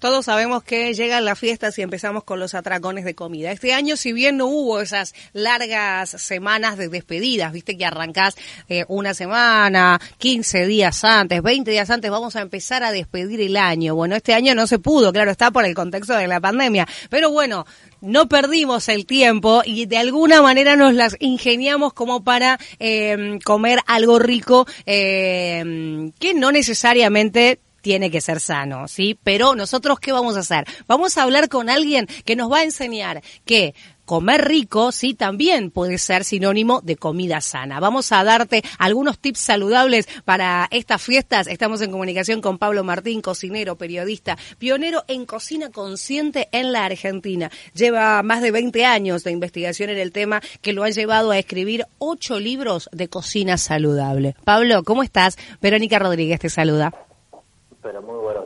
Todos sabemos que llegan las fiestas y empezamos con los atracones de comida. Este año, si bien no hubo esas largas semanas de despedidas, viste que arrancás eh, una semana, 15 días antes, 20 días antes, vamos a empezar a despedir el año. Bueno, este año no se pudo, claro, está por el contexto de la pandemia. Pero bueno, no perdimos el tiempo y de alguna manera nos las ingeniamos como para eh, comer algo rico eh, que no necesariamente tiene que ser sano, ¿sí? Pero nosotros, ¿qué vamos a hacer? Vamos a hablar con alguien que nos va a enseñar que comer rico, sí, también puede ser sinónimo de comida sana. Vamos a darte algunos tips saludables para estas fiestas. Estamos en comunicación con Pablo Martín, cocinero, periodista, pionero en cocina consciente en la Argentina. Lleva más de 20 años de investigación en el tema que lo han llevado a escribir ocho libros de cocina saludable. Pablo, ¿cómo estás? Verónica Rodríguez te saluda.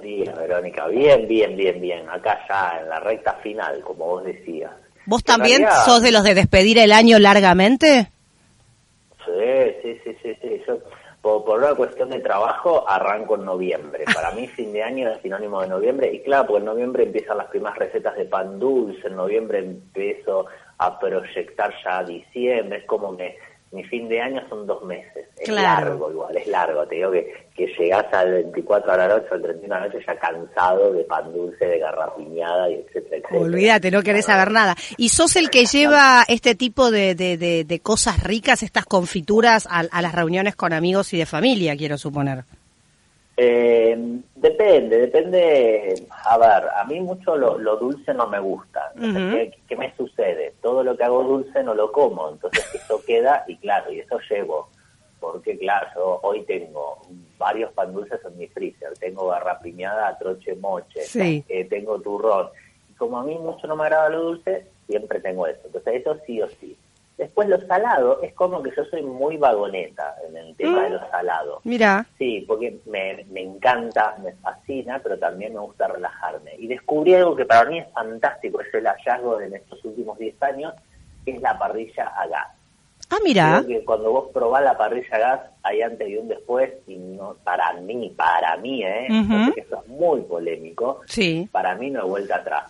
Días, Verónica. Bien, bien, bien, bien. Acá ya en la recta final, como vos decías. ¿Vos también sos de los de despedir el año largamente? Sí, sí, sí, sí. sí. Yo, por, por, una cuestión de trabajo, arranco en noviembre. Para mí, fin de año es sinónimo de noviembre. Y claro, porque en noviembre empiezan las primeras recetas de pan dulce. En noviembre empiezo a proyectar ya diciembre. Es como que mi fin de año son dos meses. Es largo igual, es largo. Te digo que, que llegás al 24 a la noche, al 31 a la noche ya cansado de pan dulce, de garrapiñada y etcétera, etcétera. Olvídate, no querés saber nada. ¿Y sos el que lleva este tipo de, de, de, de cosas ricas, estas confituras a, a, las reuniones con amigos y de familia, quiero suponer? Eh, depende, depende. A ver, a mí mucho lo, lo dulce no me gusta. Uh -huh. ¿qué, ¿qué, me sucede? Todo lo que hago dulce no lo como, entonces eso queda y claro, y eso llevo. Porque claro, yo hoy tengo varios pan dulces en mi freezer. Tengo garrapiñada, troche moche, sí. eh, tengo turrón. Y como a mí mucho no me agrada lo dulce, siempre tengo eso. Entonces eso sí o sí. Después lo salado, es como que yo soy muy vagoneta en el tema mm. de lo salado. Mira. Sí, porque me, me, encanta, me fascina, pero también me gusta relajarme. Y descubrí algo que para mí es fantástico, es el hallazgo de estos últimos 10 años, que es la parrilla a gas. Ah, mira. Creo que cuando vos probás la parrilla gas, hay antes y un después, y no, para mí, para mí, ¿eh? Uh -huh. Porque eso es muy polémico. Sí. Para mí no hay vuelta atrás.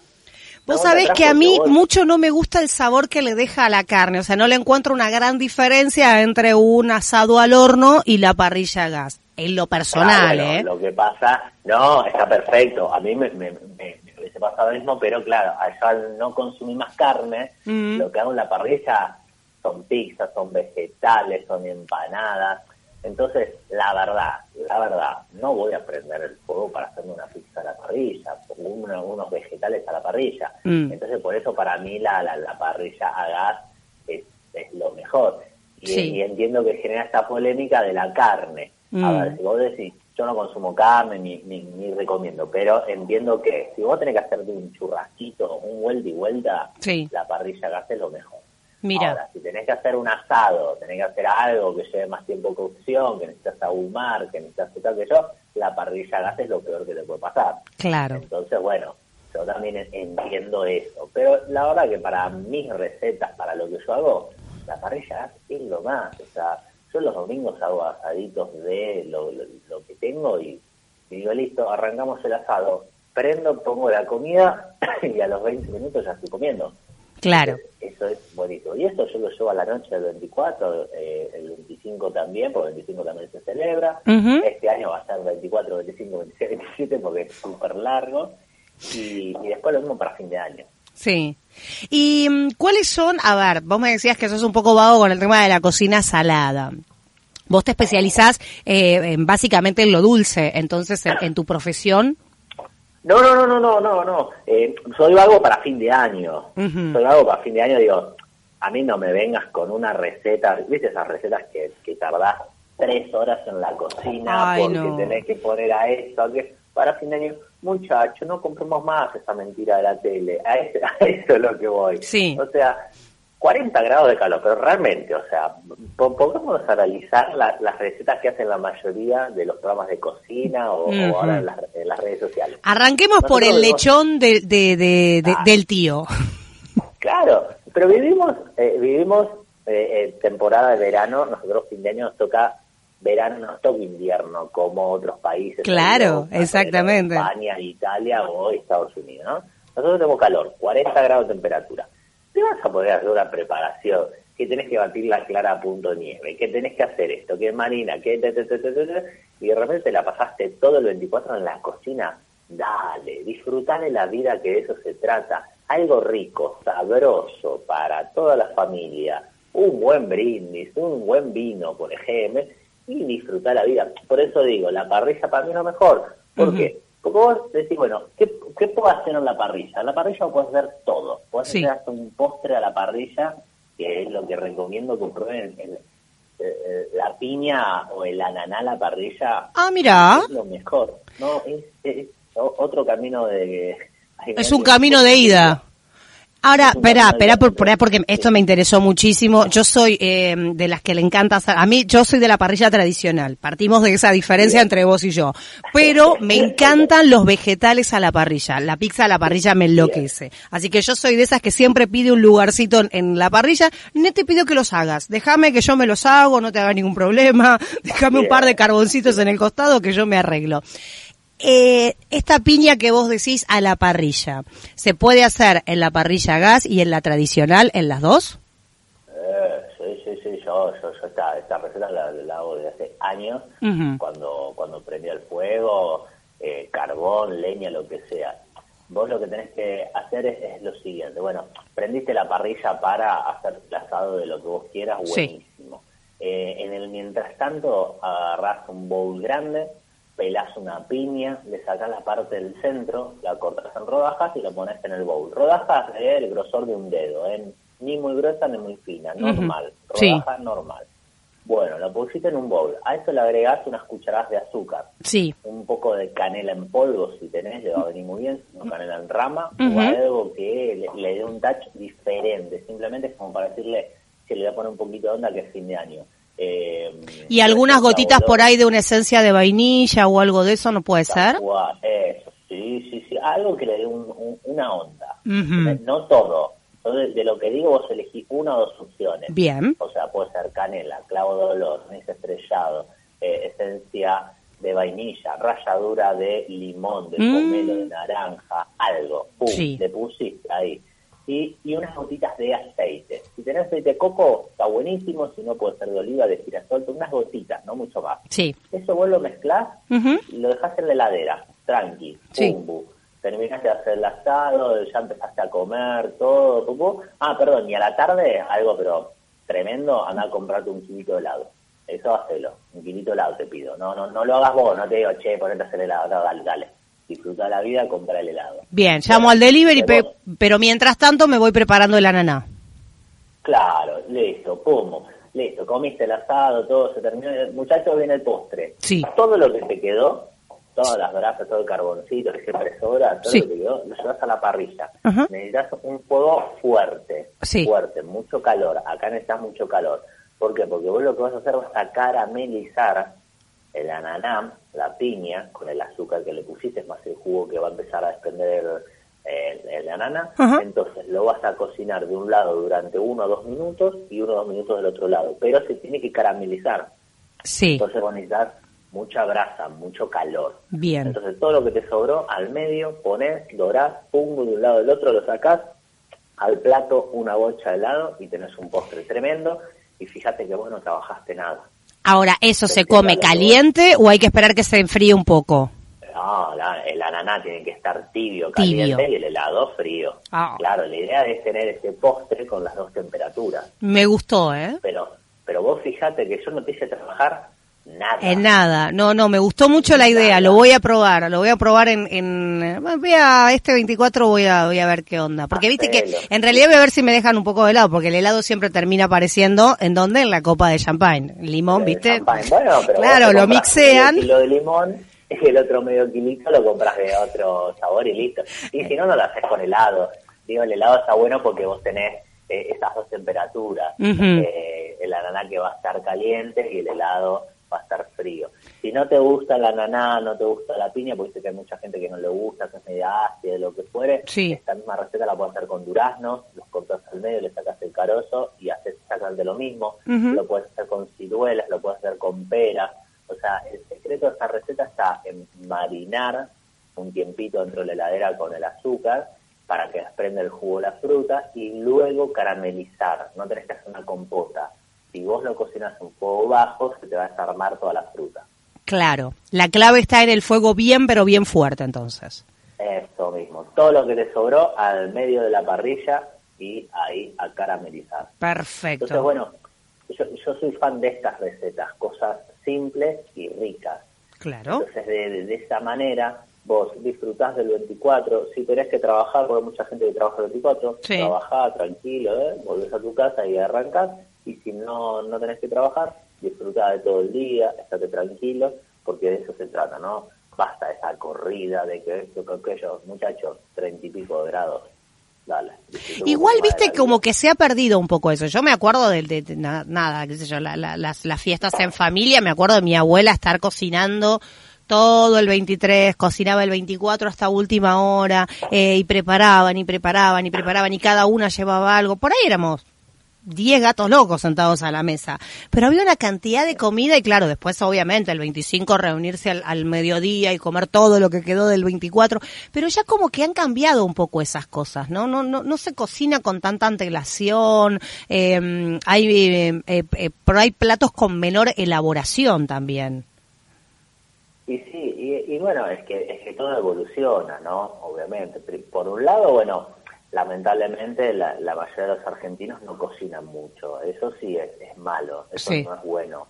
Vos sabés que a mí mucho no me gusta el sabor que le deja a la carne, o sea, no le encuentro una gran diferencia entre un asado al horno y la parrilla a gas, en lo personal, claro, ¿eh? Lo que pasa, no, está perfecto, a mí me, me, me, me hubiese pasado lo mismo, pero claro, al no consumir más carne, mm. lo que hago en la parrilla son pizzas, son vegetales, son empanadas, entonces, la verdad, la verdad, no voy a prender el fuego para hacerme una pizza a la parrilla, uno, unos vegetales a la parrilla. Mm. Entonces, por eso para mí la, la, la parrilla a gas es, es lo mejor. Y, sí. y, entiendo que genera esta polémica de la carne. Mm. A ver, si vos decís, yo no consumo carne ni, ni, ni, recomiendo, pero entiendo que si vos tenés que hacer de un churrasquito, un vuelta y vuelta, sí. la parrilla a gas es lo mejor. Mira. Ahora, si tenés que hacer un asado, tenés que hacer algo que lleve más tiempo de cocción, que necesitas ahumar, que necesitas tal que yo, la parrilla a gas es lo peor que te puede pasar. Claro. Entonces, bueno, yo también entiendo eso. Pero la verdad que para mis recetas, para lo que yo hago, la parrilla a gas es lo más. O sea, yo los domingos hago asaditos de lo, lo, lo que tengo y, y digo, listo, arrancamos el asado. Prendo, pongo la comida y a los 20 minutos ya estoy comiendo. Claro. Eso es bonito. Y esto yo lo llevo a la noche del 24, eh, el 25 también, porque el 25 también se celebra. Uh -huh. Este año va a ser 24, 25, 26, 27 porque es súper largo. Y, y, después lo mismo para fin de año. Sí. ¿Y um, cuáles son? A ver, vos me decías que sos un poco vago con el tema de la cocina salada. Vos te especializás eh, en, básicamente en lo dulce, entonces en, en tu profesión no, no, no, no, no, no, no. Eh, soy vago para fin de año. Uh -huh. Soy vago para fin de año, digo, a mí no me vengas con una receta, ¿viste esas recetas que, que tardás tres horas en la cocina Ay, porque no. tenés que poner a esto, que para fin de año? muchacho, no compremos más esa mentira de la tele. A eso, a eso es lo que voy. Sí. O sea, 40 grados de calor, pero realmente, o sea, podemos analizar la- las recetas que hacen la mayoría de los programas de cocina o, o Ujú. ahora en las, en las redes sociales. Arranquemos por Nosotros el vemos- lechón de, de- de- Ah. del tío. Claro, pero vivimos eh, vivimos eh, eh, temporada de verano, nosotros fin de año nos toca verano, nos toca invierno como otros países. Claro, Europa, exactamente. España, Italia o Estados Unidos, ¿no? Nosotros tenemos calor, 40 grados de temperatura. Te vas a poder hacer una preparación, que tenés que batir la clara a punto nieve, que tenés que hacer esto, que marina, que... te, te, te, te, te, te, y de repente la pasaste todo el 24 en la cocina. Dale, disfrutá de la vida que de eso se trata. Algo rico, sabroso para toda la familia. Un buen brindis, un buen vino, por ejemplo, y disfrutar la vida. Por eso digo, la parrilla para mí es lo mejor. ¿Por qué? Porque vos decís, bueno, ¿qué, ¿qué puedo hacer en la parrilla? En la parrilla puedes hacer todo. Puedes Sí. hacer hasta un postre a la parrilla, que es lo que recomiendo que prueben el- la piña o el ananá la parrilla. Ah, mira. Es lo mejor. No, es, es otro camino de... Es un camino de ida. Ahora, espera, espera, por, porque esto me interesó muchísimo. Yo soy eh, de las que le encanta hacer, a mí yo soy de la parrilla tradicional. Partimos de esa diferencia entre vos y yo. Pero me encantan los vegetales a la parrilla. La pizza a la parrilla me enloquece. Así que yo soy de esas que siempre pide un lugarcito en, en la parrilla. No te pido que los hagas. Déjame que yo me los hago, no te haga ningún problema. Déjame un par de carboncitos en el costado que yo me arreglo. Eh, esta piña que vos decís a la parrilla, ¿se puede hacer en la parrilla gas y en la tradicional, en las dos? Eh, sí, sí, sí, yo, yo, yo esta, esta receta la, la hago desde hace años, Ujú. cuando, cuando prendía el fuego, eh, carbón, leña, lo que sea. Vos lo que tenés que hacer es, es lo siguiente, bueno, prendiste la parrilla para hacer el asado de lo que vos quieras, Sí. buenísimo. Eh, en el mientras tanto, agarrás un bowl grande, pelás una piña, le sacás la parte del centro, la cortas en rodajas y la pones en el bowl. Rodajas del grosor de un dedo, ¿eh? ni muy gruesa ni muy fina, normal, Sí. rodaja normal. Bueno, lo pusiste en un bowl, a eso le agregás unas cucharadas de azúcar, Sí. un poco de canela en polvo si tenés, le va a venir muy bien, no canela en rama, o algo que le, le dé un touch diferente, simplemente es como para decirle que le voy a poner un poquito de onda que es fin de año. Eh, ¿Y algunas gotitas por ahí de una esencia de vainilla o algo de eso no puede ser? Eso, sí, sí, sí, algo que le dé un- un- una onda. No todo. Yo de, lo que digo vos elegís una o dos opciones. Bien. O sea, puede ser canela, clavo de olor, anís estrellado, eh, esencia de vainilla, ralladura de limón, de Mm. pomelo, de naranja, algo. Pum, Sí. le pusiste ahí. Y, y unas gotitas de aceite. Si tenés aceite de coco, está buenísimo. Si no, puede ser de oliva, de girasol, unas gotitas, no mucho más. Sí. Eso vos lo mezclás y lo dejas en la heladera, tranqui, Sí. pum, pum. Terminaste de hacer el asado, ya empezaste a comer, todo, pum, pum. Ah, perdón, y a la tarde, algo pero tremendo, anda a comprarte un kilito de helado. Eso hacelo, un kilito de helado te pido. No, no, no lo hagas vos, no te digo, che, ponete a hacer helado, no, dale, dale. Disfruta la vida, compra el helado. Bien, llamo al delivery, Pero- pe- pero mientras tanto me voy preparando el ananá. Claro, listo, pum, listo, comiste el asado, todo se terminó. Muchachos, viene el postre. Sí. Todo lo que te quedó, todas las brasas, todo el carboncito que siempre sobra, todo Sí. lo que quedó, lo llevas a la parrilla. Ajá. Necesitas un fuego fuerte, Sí. fuerte, mucho calor. Acá necesitas mucho calor. ¿Por qué? Porque vos lo que vas a hacer vas a caramelizar el ananá, la piña, con el azúcar que le pusiste, más el jugo que va a empezar a desprender el, el ananá. Entonces lo vas a cocinar de un lado durante uno o dos minutos y uno o dos minutos del otro lado. Pero se tiene que caramelizar. Sí. Entonces vos necesitas mucha brasa, mucho calor. Bien. Entonces todo lo que te sobró al medio, ponés, dorás, pum, de un lado del otro, lo sacás, al plato una bocha de helado y tenés un postre tremendo. Y fíjate que vos no trabajaste nada. Ahora, ¿eso se Este, come caliente o hay que esperar que se enfríe un poco? No, la- el ananá tiene que estar tibio, Tibio. caliente y el helado frío. Ah. Claro, la idea es tener ese postre con las dos temperaturas. Me gustó, ¿eh? Pero, pero vos fíjate que yo no te hice trabajar nada. En nada, no, no, me gustó mucho la idea, lo voy a probar, lo voy a probar en, en voy a, este 24 voy a, voy a ver qué onda, porque viste que en realidad voy a ver si me dejan un poco de helado, porque el helado siempre termina apareciendo, ¿en dónde? En la copa de champagne, limón, El viste, champán. Bueno, pero claro, lo mixean, kilo de limón, y el otro medio kilito lo compras de otro sabor y listo. Y si no, no lo haces con helado. Digo, el helado está bueno porque vos tenés eh, esas dos temperaturas. Eh, el ananá que va a estar caliente y el helado va a estar frío. Si no te gusta la ananá, no te gusta la piña, porque sé que hay mucha gente que no le gusta, que es media ácida, lo que fuere, esta misma receta la puedes hacer con duraznos, los cortas al medio, le sacas el carozo y haces exactamente lo mismo. Lo puedes hacer con ciruelas, lo puedes hacer con peras. O sea, el secreto de esta receta está en marinar un tiempito dentro de la heladera con el azúcar para que desprenda el jugo de la fruta y luego caramelizar. No tenés que hacer una compota. Si vos lo cocinas en fuego bajo, se te va a desarmar toda la fruta. Claro, la clave está en el fuego bien, pero bien fuerte entonces. Eso mismo, todo lo que te sobró al medio de la parrilla y ahí a caramelizar. Perfecto. Entonces, bueno, yo, yo soy fan de estas recetas, cosas simples y ricas. Claro. Entonces, de, de esa manera, vos disfrutás del 24, si tenés que trabajar, porque hay mucha gente que trabaja el 24, sí. trabajá tranquilo, ¿eh? volvés a tu casa y arrancás, y si no, no tenés que trabajar, disfrutá de todo el día, estate tranquilo, porque de eso se trata, ¿no? Basta esa corrida de que esto, que aquello, muchachos, treinta y pico de grados, Dale, Igual viste como que se ha perdido un poco eso. Yo me acuerdo de, de, nada, qué sé yo, las, las fiestas en familia, me acuerdo de mi abuela estar cocinando todo el 23, cocinaba el 24 hasta última hora, eh, y preparaban, y preparaban, y preparaban, y cada una llevaba algo. Por ahí éramos 10 gatos locos sentados a la mesa. Pero había una cantidad de comida y claro, después obviamente el 25 reunirse al, mediodía y comer todo lo que quedó del 24, pero ya como que han cambiado un poco esas cosas, ¿no? No, no, no se cocina con tanta antelación, eh, hay, eh, eh, pero hay platos con menor elaboración también. Y sí, y, bueno, es que, es que todo evoluciona, ¿no? Obviamente. Por un lado, bueno, lamentablemente la, mayoría de los argentinos no cocinan mucho. Eso sí es, es malo, eso no es bueno.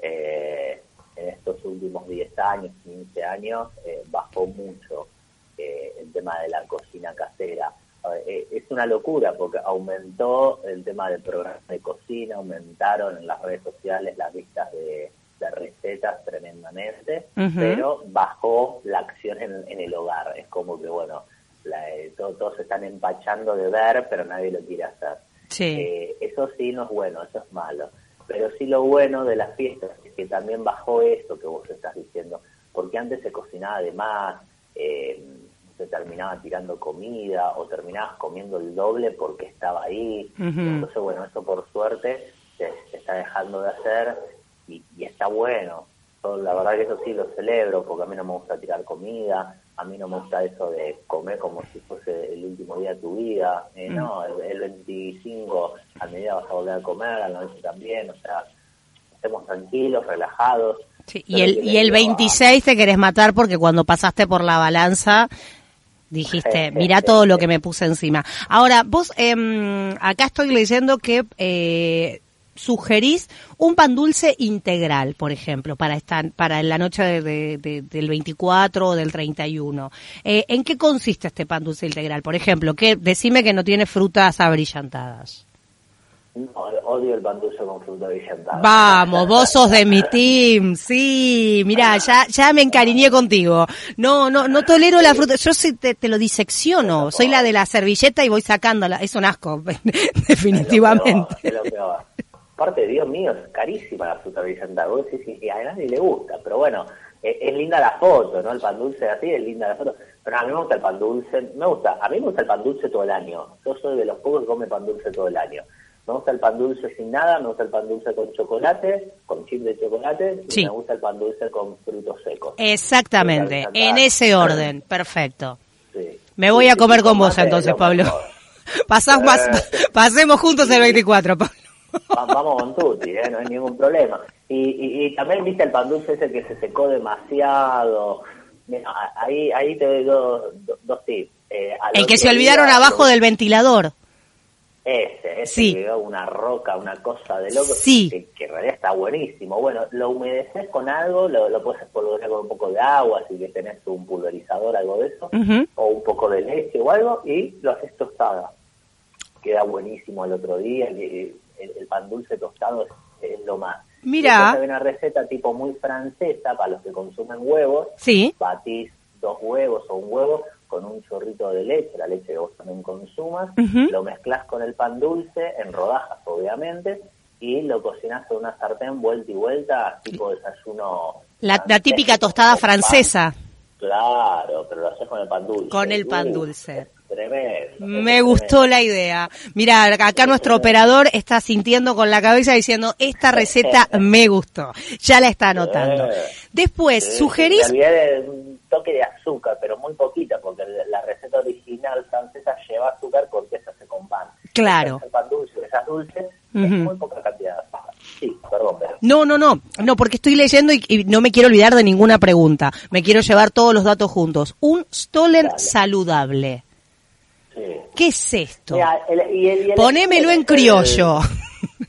Eh, en estos últimos 10 años, 15 años, eh, bajó mucho eh, el tema de la cocina casera. es una locura porque aumentó el tema del programa de cocina, aumentaron en las redes sociales las vistas de de recetas tremendamente, pero bajó la acción en, el hogar. Es como que, bueno, eh, todos se están empachando de ver, pero nadie lo quiere hacer. Eh, eso sí no es bueno, eso es malo. Pero sí lo bueno de las fiestas es que también bajó esto que vos estás diciendo, porque antes se cocinaba de más, eh, se terminaba tirando comida o terminabas comiendo el doble porque estaba ahí. Entonces, bueno, eso por suerte se, se está dejando de hacer y, está bueno. la verdad que eso sí lo celebro porque a mí no me gusta tirar comida, a mí no me gusta eso de comer como si fuese el último día de tu vida. Eh. No, el, 25 a medida vas a volver a comer, a la noche también, o sea, estemos tranquilos, relajados. y el, y el 26 te querés matar porque cuando pasaste por la balanza dijiste, mira todo lo que me puse encima. Ahora, vos, eh, acá estoy leyendo que eh, sugerís un pan dulce integral, por ejemplo, para esta, para la noche de, del 24 o del 31. Eh, ¿En qué consiste este pan dulce integral? Por ejemplo, que decime que no tiene frutas abrillantadas. No, odio el pan dulce con fruta brillantada. Vamos, vos sos de mi team, sí, mira, ya, ya me encariñé contigo. No, no, no tolero la fruta, yo te, te lo disecciono, soy la de la servilleta y voy sacándola, es un asco, definitivamente. Es lo peor, Aparte, Dios mío, es carísima la fruta brillantada. Vos decís, y a nadie le gusta, pero bueno, es, linda la foto, ¿no? El pan dulce así, es linda la foto. Pero a mí me gusta el pan dulce, me gusta, a mí me gusta el pan dulce todo el año. Yo soy de los pocos que come pan dulce todo el año. Me gusta el pan dulce sin nada, me gusta el pan dulce con chocolate, con chip de chocolate, y me gusta el pan dulce con frutos secos. Exactamente, en ese orden, perfecto. Sí. Me voy a comer con vos entonces, Pablo. Pasás más, pasemos juntos el 24, Pablo vamos con tutti, ¿eh? no hay ningún problema. Y, y, también viste el pan dulce ese que se secó demasiado. ahí, ahí te doy dos, dos tips. Eh, el que se olvidaron abajo del ventilador. Ese, ese sí. que una roca, una cosa de loco, sí. que, en realidad está buenísimo. Bueno, lo humedeces con algo, lo, lo puedes espolvorear con un poco de agua, si que tenés un pulverizador, algo de eso, o un poco de leche o algo, y lo haces tostada. Queda buenísimo el otro día, el, pan dulce tostado es, lo más. Mira. Hay una receta tipo muy francesa para los que consumen huevos. Sí. Batís dos huevos o un huevo con un chorrito de leche, la leche que vos también consumas, lo mezclas con el pan dulce en rodajas obviamente y lo cocinas en una sartén vuelta y vuelta, tipo desayuno. La, típica tostada francesa. Claro, pero lo haces con el pan dulce. Con el pan dulce. Tremendo. Me gustó la idea. Mira, acá nuestro operador está sintiendo con la cabeza diciendo, esta receta me gustó. Ya la está anotando. Después, sugerís... un toque de azúcar, pero muy poquita, porque la receta original francesa lleva azúcar porque se hace con pan. Claro. Pan dulce, esas dulces, es muy poca cantidad de azúcar. Sí, perdón, pero... No, no, no, no, porque estoy leyendo y, no me quiero olvidar de ninguna pregunta. Me quiero llevar todos los datos juntos. Un Stollen saludable. ¿Qué es esto? Ponémelo en criollo.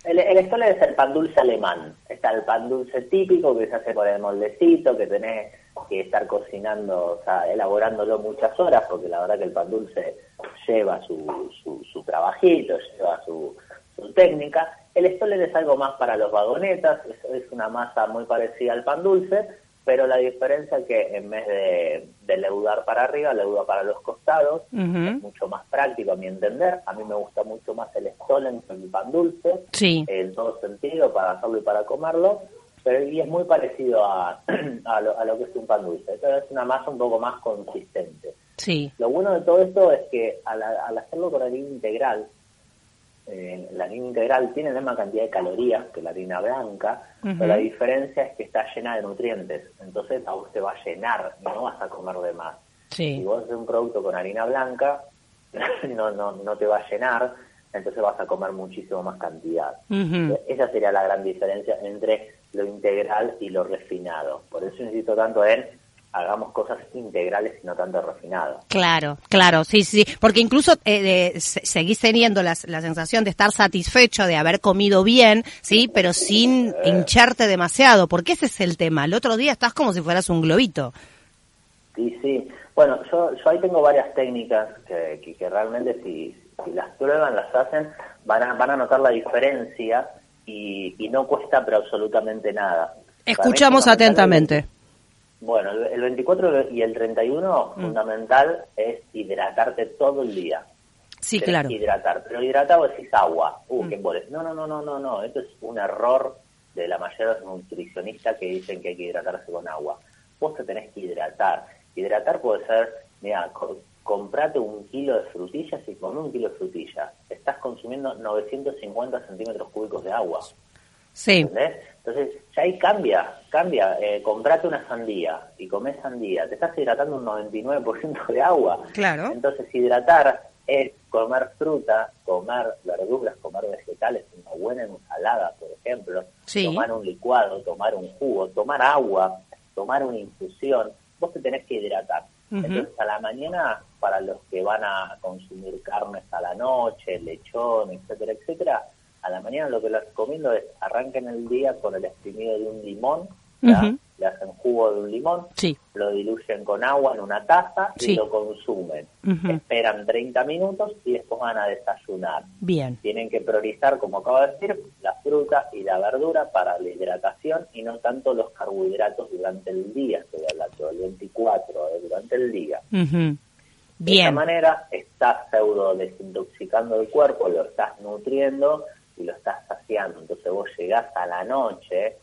El, el, es el pan dulce alemán. Está el pan dulce típico que se hace con el moldecito, que tenés que estar cocinando, o sea, elaborándolo muchas horas, porque la verdad que el pan dulce lleva su, su, trabajito, lleva su, su técnica. El Stoller es algo más para los vagonetas, es, es una masa muy parecida al pan dulce, pero la diferencia es que en vez de, leudar para arriba, leuda para los costados, es mucho más práctico a mi entender. A mí me gusta mucho más el Stollen que el pan dulce, en todo sentido, para hacerlo y para comerlo, pero y es muy parecido a, a, lo, que es un pan dulce. Entonces es una masa un poco más consistente. Sí. Lo bueno de todo esto es que al, al hacerlo con harina integral, eh, la harina integral tiene la misma cantidad de calorías que la harina blanca, pero la diferencia es que está llena de nutrientes. Entonces a vos te va a llenar no vas a comer de más. Si vos haces un producto con harina blanca, no, no, no te va a llenar, entonces vas a comer muchísimo más cantidad. Esa sería la gran diferencia entre lo integral y lo refinado. Por eso insisto tanto en hagamos cosas integrales y no tanto refinadas. Claro, claro, sí, sí, porque incluso eh, seguís teniendo la, sensación de estar satisfecho de haber comido bien, sí, pero sin hincharte demasiado, porque ese es el tema. El otro día estás como si fueras un globito. Sí, sí. Bueno, yo, yo ahí tengo varias técnicas que, que, realmente si, si, las prueban, las hacen, van a, van a notar la diferencia y, y no cuesta pero absolutamente nada. Escuchamos atentamente. Bueno, el 24 y el 31 mm. fundamental es hidratarte todo el día. Sí, claro. Hidratar, pero hidratado decís agua. Uh, mm. qué No, no, no, no, no, no. Esto es un error de la mayoría de los nutricionistas que dicen que hay que hidratarse con agua. Vos te tenés que hidratar. Hidratar puede ser, mira, comprate un kilo de frutillas y con un kilo de frutillas estás consumiendo 950 centímetros cúbicos de agua. Sí. Entonces, ya ahí cambia, cambia. Eh, comprate una sandía y comes sandía. Te estás hidratando un 99% de agua. Claro. Entonces, hidratar es comer fruta, comer verduras, comer vegetales, una buena ensalada, por ejemplo. Tomar un licuado, tomar un jugo, tomar agua, tomar una infusión. Vos te tenés que hidratar. Entonces, a la mañana, para los que van a consumir carnes a la noche, lechón, etcétera, etcétera, a la mañana lo que les recomiendo es arranquen el día con el exprimido de un limón, le hacen jugo de un limón, lo diluyen con agua en una taza y lo consumen. Esperan 30 minutos y después van a desayunar. Bien. Tienen que priorizar, como acabo de decir, la fruta y la verdura para la hidratación y no tanto los carbohidratos durante el día, estoy hablando del 24, eh, durante el día. De esta manera estás pseudo desintoxicando el cuerpo, lo estás nutriendo y lo estás saciando. Entonces vos llegás a la noche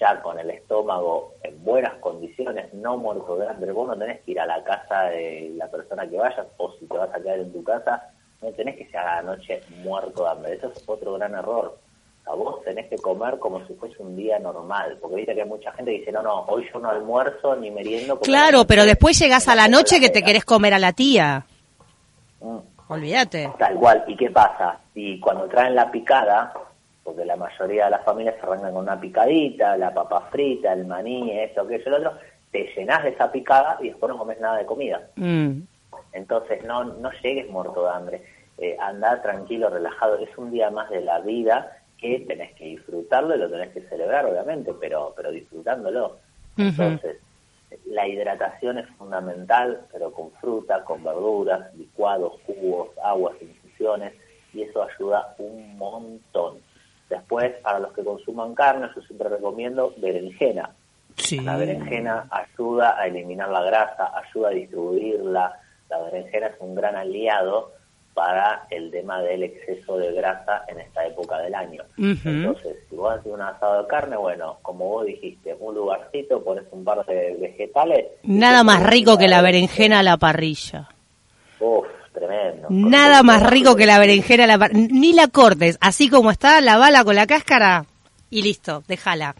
ya con el estómago en buenas condiciones, no muerto de hambre. Vos no tenés que ir a la casa de la persona que vayas o si te vas a quedar en tu casa, no tenés que llegar a la noche muerto de hambre. Eso es otro gran error. a vos tenés que comer como si fuese un día normal, porque viste que hay mucha gente que dice, no, no, hoy yo no almuerzo ni meriendo. Claro, pero después llegás a la noche que te querés comer a la tía. Mm. Olvídate. Tal cual. ¿Y qué pasa? Y cuando traen la picada, porque la mayoría de las familias se arrancan con una picadita, la papa frita, el maní, esto, que eso, el otro, te llenas de esa picada y después no comes nada de comida. Mm. Entonces no, no llegues muerto de hambre. Eh, andar tranquilo, relajado. Es un día más de la vida que tenés que disfrutarlo y lo tenés que celebrar, obviamente, pero, pero disfrutándolo. Entonces, la hidratación es fundamental, pero con fruta, con verduras, licuados, jugos, aguas, infusiones, y eso ayuda un montón. Después, para los que consuman carne, yo siempre recomiendo berenjena. La berenjena ayuda a eliminar la grasa, ayuda a distribuirla. La berenjena es un gran aliado para el tema del exceso de grasa en esta época del año. Entonces, si vos haces un asado de carne, bueno, como vos dijiste, un lugarcito, pones un par de vegetales. Nada más rico que la berenjena a la parrilla. Uf, tremendo. Nada más rico que la berenjena a la parrilla. Ni la cortes, así como está, la bala con la cáscara y listo, déjala.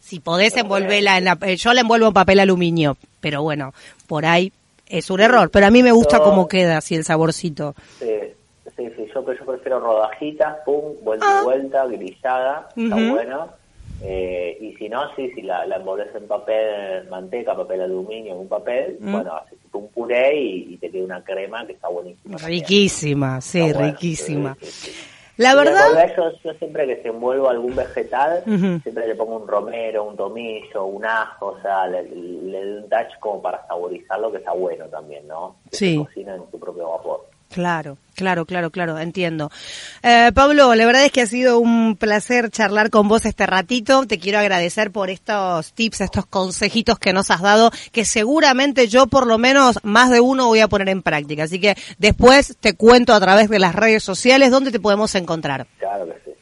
Si podés envolverla en la... Eh, yo la envuelvo en papel aluminio, pero bueno, por ahí es un error, pero a mí me gusta cómo queda así el saborcito. Sí, sí, sí yo, yo prefiero rodajitas, pum, vuelta y ah. vuelta, grillada, está bueno. Eh, y si no, sí, si la, la envolves en papel, manteca, papel aluminio, un papel, mm. bueno, haces un puré y, te queda una crema que está buenísima. Riquísima, sí, riquísima. La verdad. Yo, siempre que se envuelvo algún vegetal, siempre le pongo un romero, un tomillo, un ajo, o sea, le, doy un touch como para saborizarlo, que está bueno también, ¿no? sí. cocina en su propio vapor. Claro, claro, claro, claro, entiendo. Eh, Pablo, la verdad es que ha sido un placer charlar con vos este ratito. Te quiero agradecer por estos tips, estos consejitos que nos has dado, que seguramente yo por lo menos más de uno voy a poner en práctica. Así que después te cuento a través de las redes sociales dónde te podemos encontrar. Claro que sí.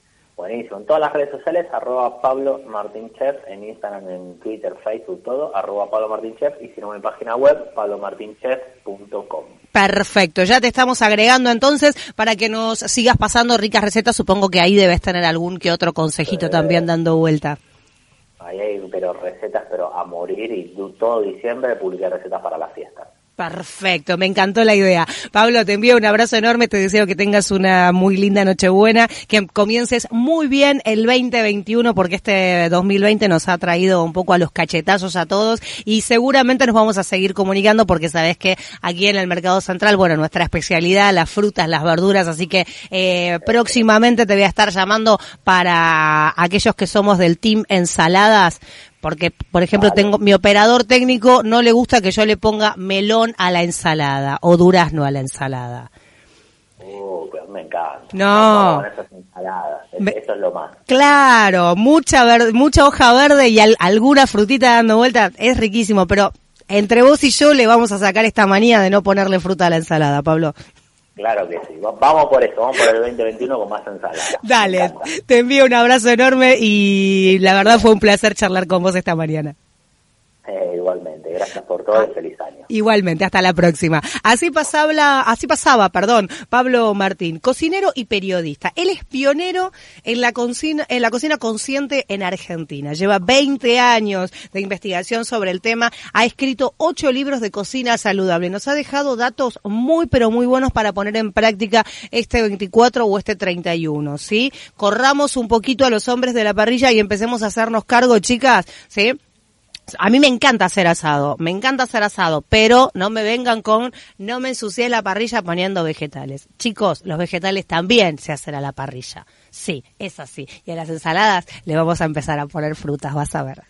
Buenísimo. En todas las redes sociales, arroba Pablo Martín Chef, en Instagram, en Twitter, Facebook, todo, arroba Pablo Martín Chef, y si no, en mi página web, pablomartinchef.com. Perfecto, ya te estamos agregando entonces para que nos sigas pasando ricas recetas. Supongo que ahí debes tener algún que otro consejito también dando vuelta. Ahí hay pero recetas, pero a morir y todo diciembre publiqué recetas para las fiestas. Perfecto, me encantó la idea. Pablo, te envío un abrazo enorme, te deseo que tengas una muy linda Nochebuena, que comiences muy bien el 2021 porque este 2020 nos ha traído un poco a los cachetazos a todos y seguramente nos vamos a seguir comunicando porque sabes que aquí en el Mercado Central, bueno, nuestra especialidad, las frutas, las verduras, así que eh, próximamente te voy a estar llamando para aquellos que somos del team ensaladas porque, por ejemplo, tengo mi operador técnico no le gusta que yo le ponga melón a la ensalada o durazno a la ensalada. Uh, me encanta. No. Eso es lo más. Claro, mucha mucha hoja verde y alguna frutita dando vuelta. Es riquísimo, pero entre vos y yo le vamos a sacar esta manía de no ponerle fruta a la ensalada, Pablo. Claro que sí. Vamos por eso, vamos por el 2021 con más ensalada. Dale, te envío un abrazo enorme y la verdad fue un placer charlar con vos esta mañana. Igualmente, gracias por todo y feliz año. Igualmente, hasta la próxima. Así pasaba, así pasaba, perdón, Pablo Martín, cocinero y periodista. Él es pionero en la cocina, en la cocina consciente en Argentina. Lleva 20 años de investigación sobre el tema, ha escrito ocho libros de cocina saludable. Nos ha dejado datos muy pero muy buenos para poner en práctica este 24 o este 31, ¿sí? Corramos un poquito a los hombres de la parrilla y empecemos a hacernos cargo, chicas, ¿sí? A mí me encanta hacer asado, me encanta hacer asado, pero no me vengan con, no me ensucié la parrilla poniendo vegetales. Chicos, los vegetales también se hacen a la parrilla. Sí, es así. Y a las ensaladas le vamos a empezar a poner frutas, vas a ver.